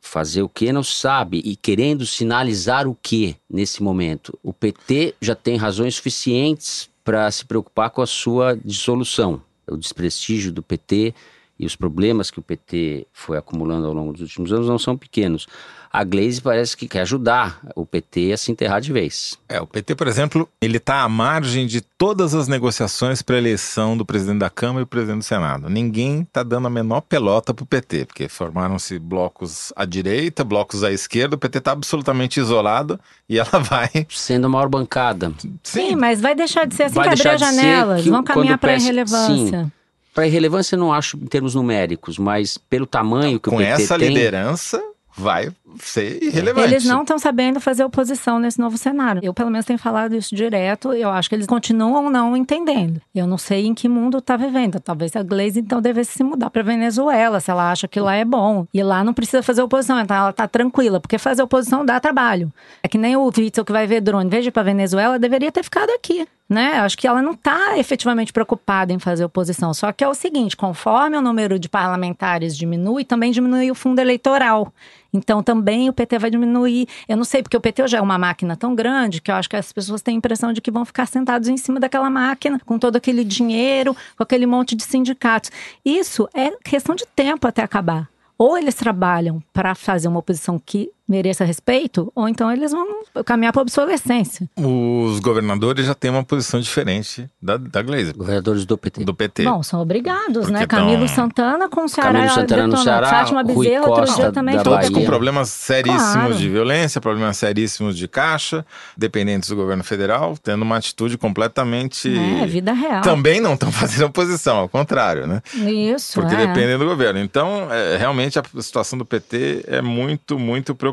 Fazer o que não sabe e querendo sinalizar o que nesse momento. O PT já tem razões suficientes para se preocupar com a sua dissolução. O desprestígio do PT e os problemas que o PT foi acumulando ao longo dos últimos anos não são pequenos. A Glaze parece que quer ajudar o PT a se enterrar de vez. É, o PT, por exemplo, ele está à margem de todas as negociações para a eleição do presidente da Câmara e do presidente do Senado. Ninguém está dando a menor pelota para o PT, porque formaram-se blocos à direita, blocos à esquerda, o PT está absolutamente isolado e ela vai... Sendo a maior bancada. Sim, Sim mas vai deixar de ser assim vai que abrir as janelas, vão caminhar para a irrelevância. Sim. Para irrelevância, não acho em termos numéricos, mas pelo tamanho que Com o PT tem... Com essa liderança, vai ser irrelevante. Eles não estão sabendo fazer oposição nesse novo cenário. Eu, pelo menos, tenho falado isso direto. Eu acho que eles continuam não entendendo. Eu não sei em que mundo está vivendo. Talvez a Glaze, então, devesse se mudar para Venezuela, se ela acha que lá é bom. E lá não precisa fazer oposição, então ela está tranquila, porque fazer oposição dá trabalho. É que nem o Witzel que vai ver drone. Veja para Venezuela, deveria ter ficado aqui. Né? Acho que ela não está efetivamente preocupada em fazer oposição. Só que é o seguinte: conforme o número de parlamentares diminui, também diminui o fundo eleitoral. Então também o PT vai diminuir. Eu não sei, porque o PT já é uma máquina tão grande que eu acho que as pessoas têm a impressão de que vão ficar sentados em cima daquela máquina, com todo aquele dinheiro, com aquele monte de sindicatos. Isso é questão de tempo até acabar. Ou eles trabalham para fazer uma oposição que mereça respeito, ou então eles vão caminhar para obsolescência. Os governadores já têm uma posição diferente da, da Glazer. Governadores do PT. Do PT. Bom, são obrigados, Porque né? tão- Camilo Santana com o Ceará. Camilo Santana no. Ceará, Fátima Bezerra, outro dia também. Todos com problemas seríssimos Claro. de violência, problemas seríssimos de caixa, dependentes do governo federal, tendo uma atitude completamente. É, vida real. Também não estão fazendo oposição, ao contrário, né? Isso, Porque é. dependem do governo. Então, é, realmente, a situação do PT é muito, muito preocupante.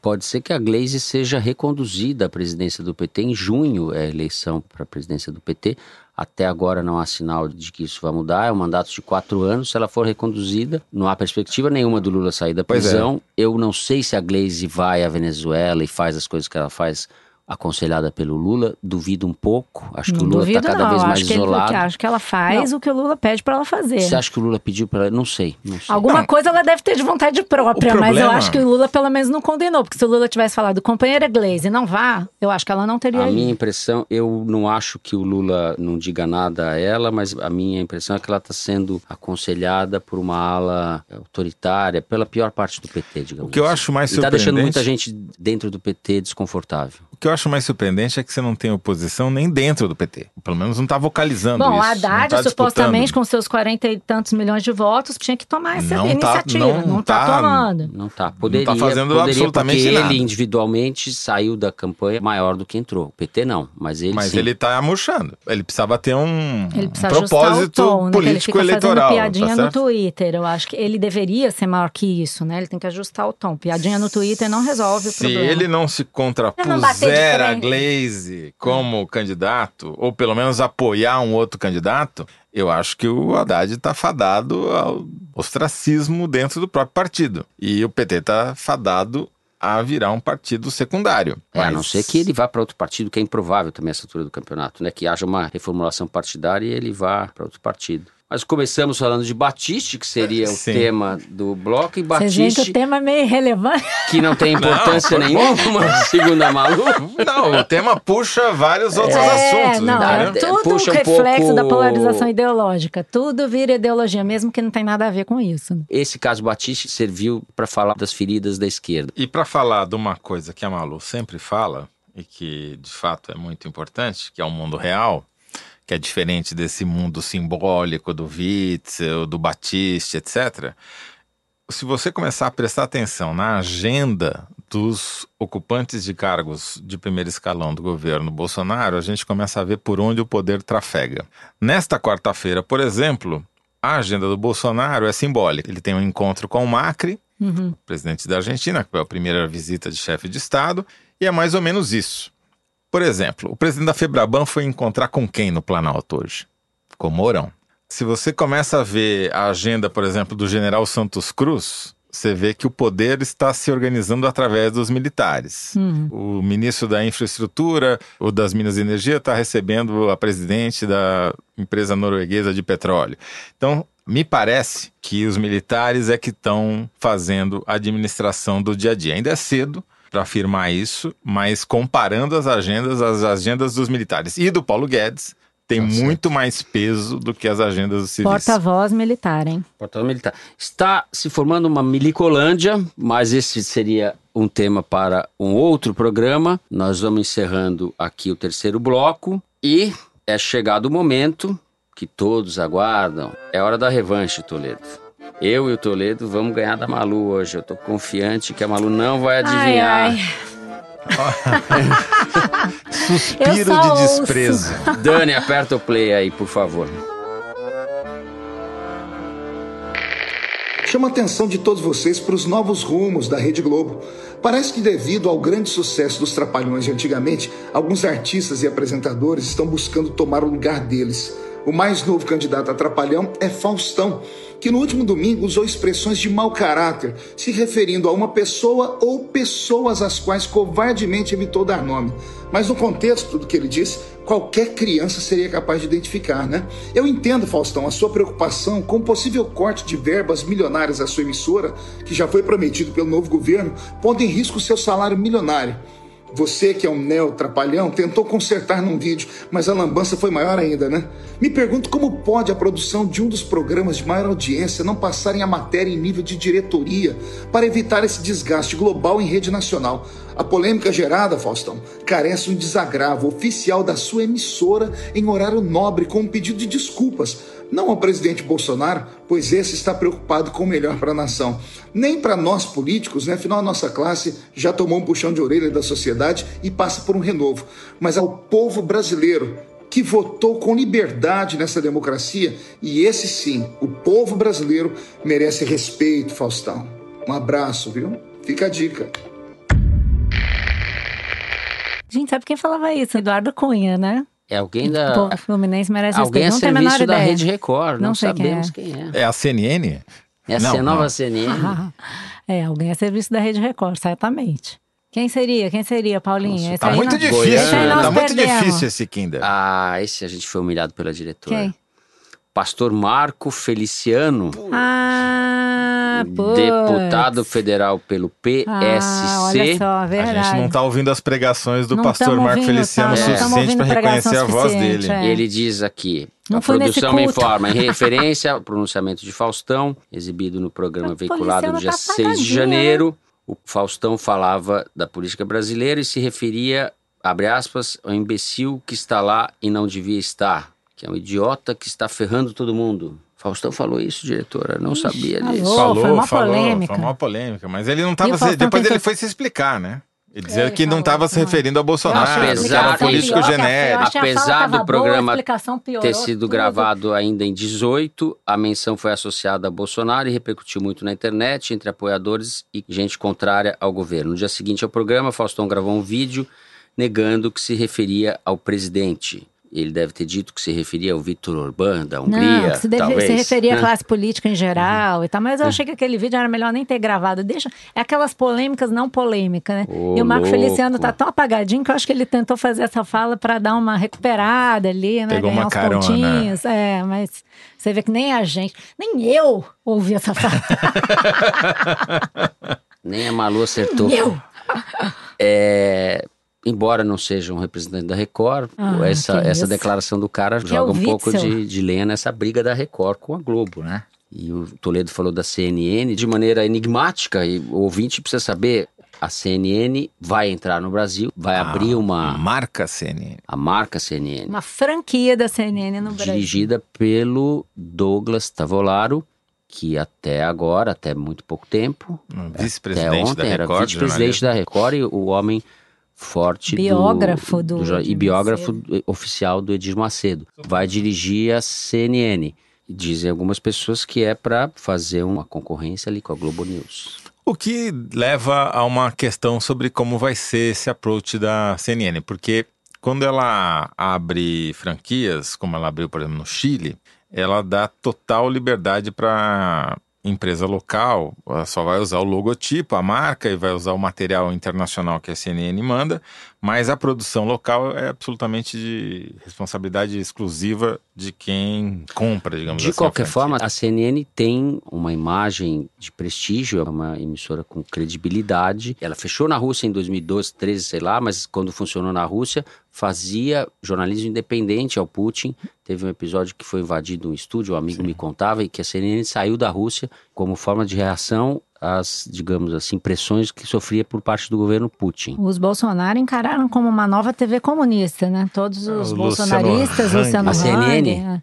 Pode ser que a Glaze seja reconduzida à presidência do PT em junho, é a eleição para a presidência do PT. Até agora não há sinal de que isso vai mudar. É um mandato de quatro anos. Se ela for reconduzida, não há perspectiva nenhuma do Lula sair da é. prisão. Eu não sei se a Glaze vai à Venezuela e faz as coisas que ela faz aconselhada pelo Lula. Duvido um pouco. Acho que Não o Lula está cada não. vez mais acho que ele- isolado. que acho que ela faz o que o Lula pede para ela fazer. Você acha que o Lula pediu para ela? Não sei, não sei. Alguma Não. coisa ela deve ter de vontade própria, O mas eu problema- acho que o Lula pelo menos não condenou, porque se o Lula tivesse falado, companheira Glaze, não vá, eu acho que ela não teria A ido. minha impressão, eu não acho que o Lula não diga nada a ela, mas a minha impressão é que ela está sendo aconselhada por uma ala autoritária, pela pior parte do PT, digamos O que eu assim. acho mais E está deixando surpreendente- muita gente dentro do PT desconfortável. O que eu acho mais surpreendente é que você não tem oposição nem dentro do PT. Pelo menos não está vocalizando Bom, isso. a não Haddad, tá supostamente, disputando. com seus 40 e tantos milhões de votos, tinha que tomar essa Não tá- iniciativa. não não tá, tá- tomando. Não tá. Poderia, fazendo poderia absolutamente porque nada. ele individualmente saiu da campanha maior do que entrou. O PT não, mas ele Mas sim. ele está murchando. Ele precisava ter um, Ele um precisa ajustar propósito o tom, né? que ele político fica eleitoral. fazendo piadinha tá no? Twitter. Eu acho que ele deveria ser maior que isso, né? Ele tem que ajustar o tom. Piadinha no Twitter não resolve o Se problema. ele não se Ele não bater de contrapuser a. Glaze como candidato, ou pelo menos apoiar um outro candidato, eu acho que o Haddad está fadado ao ostracismo dentro do próprio partido. E o PT está fadado a virar um partido secundário. É, a Mas- não ser que ele vá para outro partido, que é improvável também essa altura do campeonato, né? Que haja uma reformulação partidária e ele vá para outro partido. Mas começamos falando de Batiste, que seria o Sim. tema do bloco, e Batiste, o tema é meio irrelevante. que não tem importância Não, nenhuma, segundo a Malu. Não, o tema puxa vários outros É, assuntos, não, é tudo Puxa um reflexo pouco- da polarização ideológica. Tudo vira ideologia, mesmo que não tem nada a ver com isso. né? Esse caso Batiste serviu para falar das feridas da esquerda. E para falar de uma coisa que a Malu sempre fala, e que de fato é muito importante, que é o mundo real, que é diferente desse mundo simbólico do Witzel, do Batiste, etc. Se você começar a prestar atenção na agenda dos ocupantes de cargos de primeiro escalão do governo Bolsonaro, a gente começa a ver por onde o poder trafega. Nesta quarta-feira, por exemplo, a agenda do Bolsonaro é simbólica. Ele tem um encontro com o Macri, Uhum. presidente da Argentina, que foi a primeira visita de chefe de Estado, e é mais ou menos isso. Por exemplo, o presidente da Febraban foi encontrar com quem no Planalto hoje? Com Mourão. Se você começa a ver a agenda, por exemplo, do general Santos Cruz, você vê que o poder está se organizando através dos militares. Uhum. O ministro da Infraestrutura, o das Minas e Energia, está recebendo a presidente da empresa norueguesa de petróleo. Então, me parece que os militares é que estão fazendo a administração do dia a dia. Ainda é cedo para afirmar isso, mas comparando as agendas, as agendas dos militares e do Paulo Guedes tem Tá certo. muito mais peso do que as agendas dos civis. Porta-voz militar, hein? Portal militar. Está se formando uma milicolândia, mas esse seria um tema para um outro programa. Nós vamos encerrando aqui o terceiro bloco e é chegado o momento que todos aguardam. É hora da revanche, Toledo. Eu e o Toledo vamos ganhar da Malu hoje. Eu tô confiante que a Malu não vai adivinhar. Ai, Suspiro Eu só de ouço. desprezo. Dani, aperta o play aí, por favor. Chamo a atenção de todos vocês para os novos rumos da Rede Globo. Parece que, devido ao grande sucesso dos Trapalhões de antigamente, alguns artistas e apresentadores estão buscando tomar o lugar deles. O mais novo candidato a Trapalhão é Faustão, que no último domingo usou expressões de mau caráter, se referindo a uma pessoa ou pessoas às quais covardemente evitou dar nome. Mas no contexto do que ele disse, qualquer criança seria capaz de identificar, né? Eu entendo, Faustão, a sua preocupação com o possível corte de verbas milionárias à sua emissora, que já foi prometido pelo novo governo, pondo em risco seu salário milionário. Você, que é um neo-trapalhão, tentou consertar num vídeo, mas a lambança foi maior ainda, né? Me pergunto como pode a produção de um dos programas de maior audiência não passarem a matéria em nível de diretoria para evitar esse desgaste global em rede nacional. A polêmica gerada, Faustão, carece um desagravo oficial da sua emissora em horário nobre com um pedido de desculpas não ao presidente Bolsonaro, pois esse está preocupado com o melhor para a nação, nem para nós políticos, né? afinal a nossa classe já tomou um puxão de orelha da sociedade e passa por um renovo, mas ao povo brasileiro que votou com liberdade nessa democracia e esse sim, o povo brasileiro merece respeito, Faustão. Um abraço, viu? Fica a dica. Gente, sabe quem falava isso? Eduardo Cunha, né? É alguém da. O povo fluminense merece Alguém respeito. Não tem a menor serviço da ideia. Rede Record. Não, Não sei quem sabemos é. quem é. É a CNN? É a Não, nova não. CNN. É, alguém a serviço da Rede Record, certamente. Quem seria? Quem seria, Paulinho? Nossa, Esse Tá aí muito não- difícil, nós tá muito perdemos. difícil esse Kinder. Ah, esse a gente foi humilhado pela diretora. Quem? Pastor Marco Feliciano, Ah, putz. deputado federal pelo PSC. Ah, olha só, a verdade. gente não tá ouvindo as pregações do Não pastor Marco ouvindo, Feliciano tá? Não suficiente tamo ouvindo para reconhecer a voz suficiente, dele. é. Ele diz aqui. Não a produção me informa, em referência ao pronunciamento de Faustão, exibido no programa A veiculado no dia tá 6 de janeiro. O Faustão falava da política brasileira e se referia, abre aspas, ao imbecil que está lá e não devia estar, que é um idiota que está ferrando todo mundo. Faustão falou isso, diretora, não sabia falou. disso. Falou. foi uma polêmica. Foi uma polêmica, mas ele não E tava. o se- Faustão depois tentou- ele foi se explicar, né? Ele dizia Ele que não falou estava se referindo Eu Bolsonaro, a Apesar que era um político pior, a- genérico. a Apesar do boa, a programa piorou ter sido tudo. gravado ainda em 18, a menção foi associada a Bolsonaro e repercutiu muito na internet, entre apoiadores e gente contrária ao governo. No dia seguinte ao programa, Faustão gravou um vídeo negando que se referia ao presidente. Ele deve ter dito que se referia ao Vitor Orbán, da Hungria, Não, se, deve, talvez. se referia à né? classe política em geral e tal, mas eu achei que aquele vídeo era melhor nem ter gravado. Deixa, é aquelas polêmicas não polêmicas, né? Ô, e o Marco louco. Feliciano tá tão apagadinho que eu acho que ele tentou fazer essa fala para dar uma recuperada ali, né? Pegou Ganhar uma uns carona. pontinhos. É, mas você vê que nem a gente, nem eu ouvi essa fala. Nem a Malu acertou. eu! É, embora não seja um representante da Record, Ah, essa, essa declaração do cara Que joga é um pouco Witzel. de, de lenha nessa briga da Record com a Globo, né? E o Toledo falou da CNN de maneira enigmática, e o ouvinte precisa saber, a CNN vai entrar no Brasil, vai abrir uma... Marca CNN. A marca CNN, Uma franquia da CNN no Brasil. dirigida pelo Douglas Tavolaro, que até agora, até muito pouco tempo, um até Vice-presidente ontem da era Record. vice-presidente da Record e o homem forte Biógrafo do, do jo- e biógrafo Macedo. oficial do Edir Macedo. Vai dirigir a CNN. Dizem algumas pessoas que é para fazer uma concorrência ali com a Globo News. O que leva a uma questão sobre como vai ser esse approach da CNN, porque quando ela abre franquias, como ela abriu, por exemplo, no Chile, ela dá total liberdade para empresa local, ela só vai usar o logotipo, a marca e vai usar o material internacional que a CNN manda, mas a produção local é absolutamente de responsabilidade exclusiva de quem compra, digamos De assim. a qualquer franquia. forma, a CNN tem uma imagem de prestígio, é uma emissora com credibilidade. Ela fechou na Rússia em 2012, 13, sei lá, mas quando funcionou na Rússia, fazia jornalismo independente ao Putin. Teve um episódio que foi invadido um estúdio, um amigo me contava, e que a CNN saiu da Rússia como forma de reação às, digamos assim, pressões que sofria por parte do governo Putin. Os Bolsonaro encararam como uma nova TV comunista, né? Todos os O bolsonaristas, Luciano Luciano Hang. A Hang, CNN? é,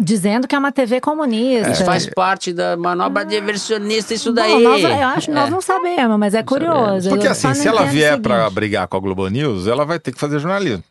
dizendo que é uma TV comunista. Isso faz parte da manobra diversionista, isso Bom, daí. nós- eu acho que nós É. não sabemos, mas é curioso. Porque Eu assim, se não ela entendo vier para brigar com a Globo News, ela vai ter que fazer jornalismo.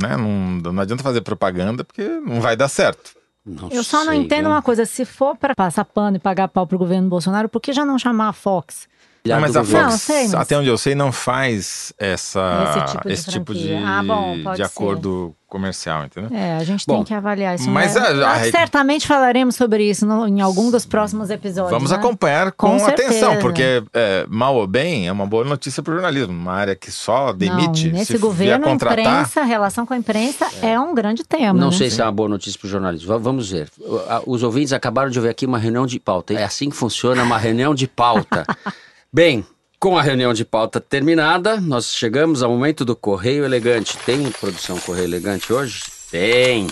Né? Não, não adianta fazer propaganda porque não vai dar certo. Não Eu só não sei, entendo viu? uma coisa, se for para passar pano e pagar pau pro governo Bolsonaro, por que já não chamar a Fox? Olhar mas a governo. Fox, Não, sei, mas- até onde eu sei, não faz essa, Esse tipo de de, franquia. Ah, bom, pode de ser. acordo comercial, entendeu? É, a gente Bom, tem que avaliar isso. mas né? a- a Nós rede- certamente falaremos sobre isso no- em algum dos próximos episódios. Vamos né? acompanhar com, Com atenção, porque é, mal ou bem é uma boa notícia para o jornalismo. Uma área que só demite, Não, nesse governo, a contratar, imprensa, a relação com a imprensa é, um grande tema. Não né? sei se é uma boa notícia para o jornalismo. Va- Vamos ver. Os ouvintes acabaram de ouvir aqui uma reunião de pauta. É assim que funciona uma reunião de pauta. Bem, Com a reunião de pauta terminada, nós chegamos ao momento do Correio Elegante. Tem produção Correio Elegante hoje? Tem.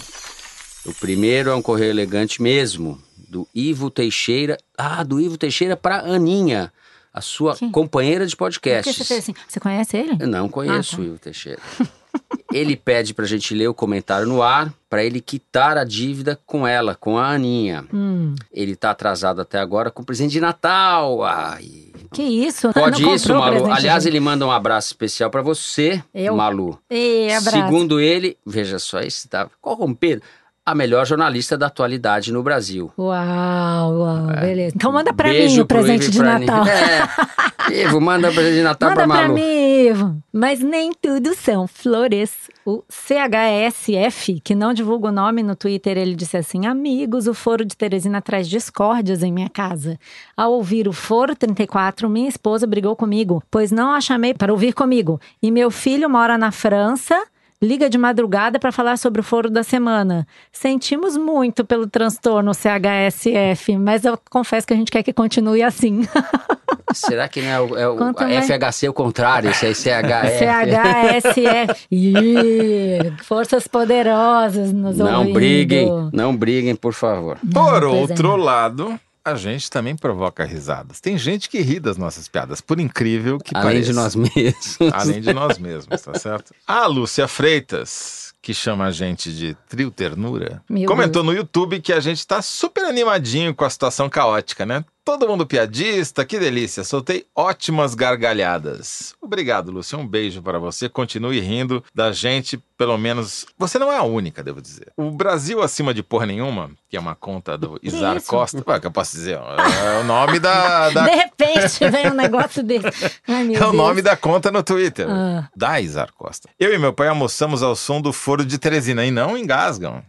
O primeiro é um Correio Elegante mesmo, do Ivo Teixeira. Ah, do Ivo Teixeira para Aninha, a sua Quem? companheira de podcast. você assim? Você conhece ele? Eu não conheço Ah, tá. o Ivo Teixeira. ele pede pra gente ler o comentário no ar, pra ele quitar a dívida com ela, com a Aninha. Hum, Ele tá atrasado até agora com o presente de Natal. Ai. Que isso? Pode Não isso, Malu. presente Aliás, ele manda um abraço especial pra você, Eu? Malu. Ei, abraço. Segundo ele, veja só, esse tá corrompido. A melhor jornalista da atualidade no Brasil. Uau, uau, beleza. Então manda pra É. Beijo mim o presente Ivo de pra. Natal. É. Ivo, manda presente de Natal Manda pra pra Malu. mim, Ivo. Mas nem tudo são flores. O CHSF, que não divulga o nome no Twitter, ele disse assim: Amigos, o Foro de Teresina traz discórdias em minha casa. Ao ouvir o Foro 34, minha esposa brigou comigo, pois não a chamei para ouvir comigo. E meu filho mora na França. Liga de madrugada para falar sobre o foro da semana. Sentimos muito pelo transtorno CHSF, mas eu confesso que a gente quer que continue assim. Será que não é o, é o mais. FHC o contrário? Esse aí CHF. CHSF. Ih, Forças poderosas nos Não ouvindo. briguem, não briguem, por favor. Por é. outro lado, a gente também provoca risadas. Tem gente que ri das nossas piadas, por incrível que Além pareça. de nós mesmos. Além de nós mesmos, tá certo? A Lúcia Freitas, que chama a gente de Trio Ternura, Meu comentou no YouTube que a gente tá super animadinho com a situação caótica, né? Todo mundo piadista, que delícia. Soltei ótimas gargalhadas. Obrigado, Lúcia. Um beijo para você. Continue rindo da gente, pelo menos. Você não é a única, devo dizer. O Brasil Acima de Porra Nenhuma, que é uma conta do Isar isso? Costa. Ué, que eu posso dizer? É o nome da- da De repente vem um negócio desse. Ai, é o Deus. nome da conta no Twitter. Ah. Da Isar Costa. Eu e meu pai almoçamos ao som do foro de Teresina e não engasgam.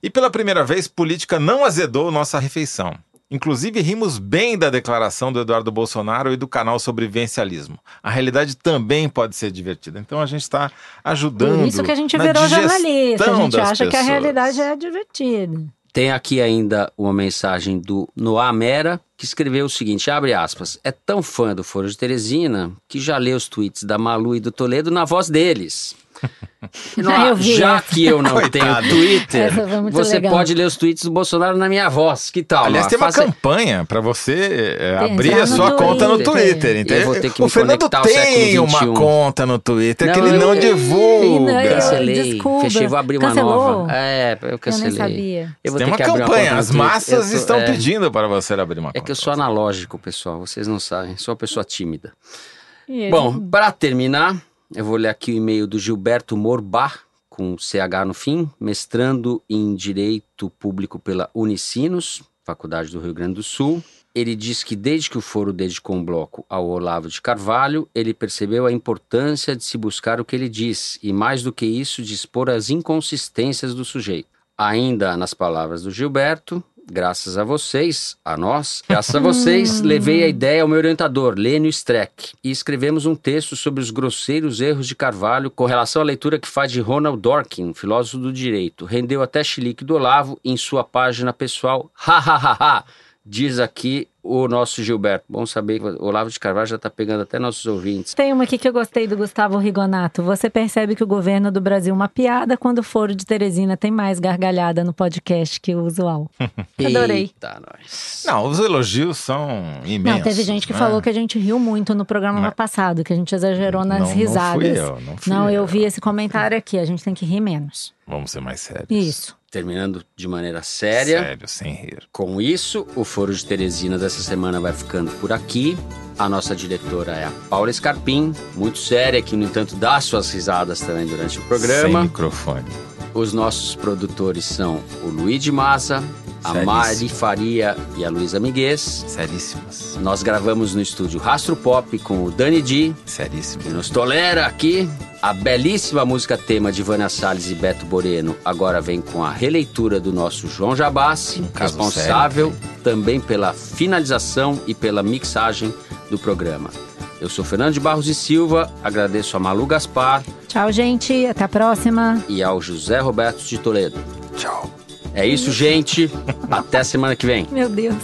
E pela primeira vez, política não azedou nossa refeição. Inclusive, rimos bem da declaração do Eduardo Bolsonaro e do canal Sobrevivencialismo. A realidade também pode ser divertida. Então a gente está ajudando. Por isso que a gente virou jornalista. A gente acha que a pessoas. realidade é divertida. Tem aqui ainda uma mensagem do Noah Mera, que escreveu o seguinte, abre aspas, é tão fã do Foro de Teresina que já lê os tweets da Malu e do Toledo na voz deles. Eu vi já essa. que eu não Coitado. tenho Twitter, você legal. pode ler os tweets do Bolsonaro na minha voz. Que tal? Aliás, Noah? tem uma Faça- campanha para você é, Tem, abrir entrar a sua conta no Twitter. Twitter, Eu entendeu? vou ter que o me Fernando tem uma 21. conta no Twitter Não, que ele eu- não eu- divulga. eu- Cancelei, Desculpa. fechei, vou abrir uma Cancelou? nova. É, eu Eu nem cancelei. sabia. Eu vou tem ter uma que abrir campanha, conta no as massas tô- estão é, pedindo para você abrir uma É conta. que eu sou analógico, pessoal, vocês não sabem, sou uma pessoa tímida. Bom, para terminar, eu vou ler aqui o e-mail do Gilberto Morbach, com CH no fim, mestrando em Direito Público pela Unicinos, Faculdade do Rio Grande do Sul. Ele diz que desde que o foro dedicou um bloco ao Olavo de Carvalho, ele percebeu a importância de se buscar o que ele diz e, mais do que isso, de expor as inconsistências do sujeito. Ainda nas palavras do Gilberto, graças a vocês, a nós, graças a vocês, levei a ideia ao meu orientador, Lênio Streck, e escrevemos um texto sobre os grosseiros erros de Carvalho com relação à leitura que faz de Ronald Dworkin, filósofo do direito. Rendeu até chilique do Olavo em sua página pessoal. Ha, ha, ha, ha. Diz aqui o nosso Gilberto. Bom saber que o Olavo de Carvalho já está pegando até nossos ouvintes. Tem uma aqui que eu gostei do Gustavo Rigonato. Você percebe que o governo do Brasil é uma piada quando o Foro de Teresina tem mais gargalhada no podcast que o usual. Adorei. Eita, nós. Não, os elogios são imensos. Não, teve gente que né? falou que a gente riu muito no programa Mas- passado, que a gente exagerou nas Não, não fui risadas. eu, não fui Não, eu eu. vi esse comentário aqui. A gente tem que rir menos. Vamos ser mais sérios. Isso. Terminando de maneira séria. Sério, sem rir. Com isso, o Foro de Teresina dessa semana vai ficando por aqui. A nossa diretora é a Paula Scarpim, muito séria, que no entanto dá suas risadas também durante o Sem programa. microfone. Os nossos produtores são o Luigi Massa, a Seríssimo. Mari Faria e a Luísa Miguez. Seríssimas. Nós gravamos no estúdio Rastro Pop com o Dani Di, Seríssimas. que nos tolera aqui. A belíssima música tema de Vânia Salles e Beto Boreno agora vem com a releitura do nosso João Jabassi, caso responsável sério, também pela finalização e pela mixagem do programa. Eu sou Fernando de Barros e Silva, agradeço a Malu Gaspar Tchau, gente. Até a próxima. e ao José Roberto de Toledo. Tchau. É isso, gente. Até semana que vem. Meu Deus.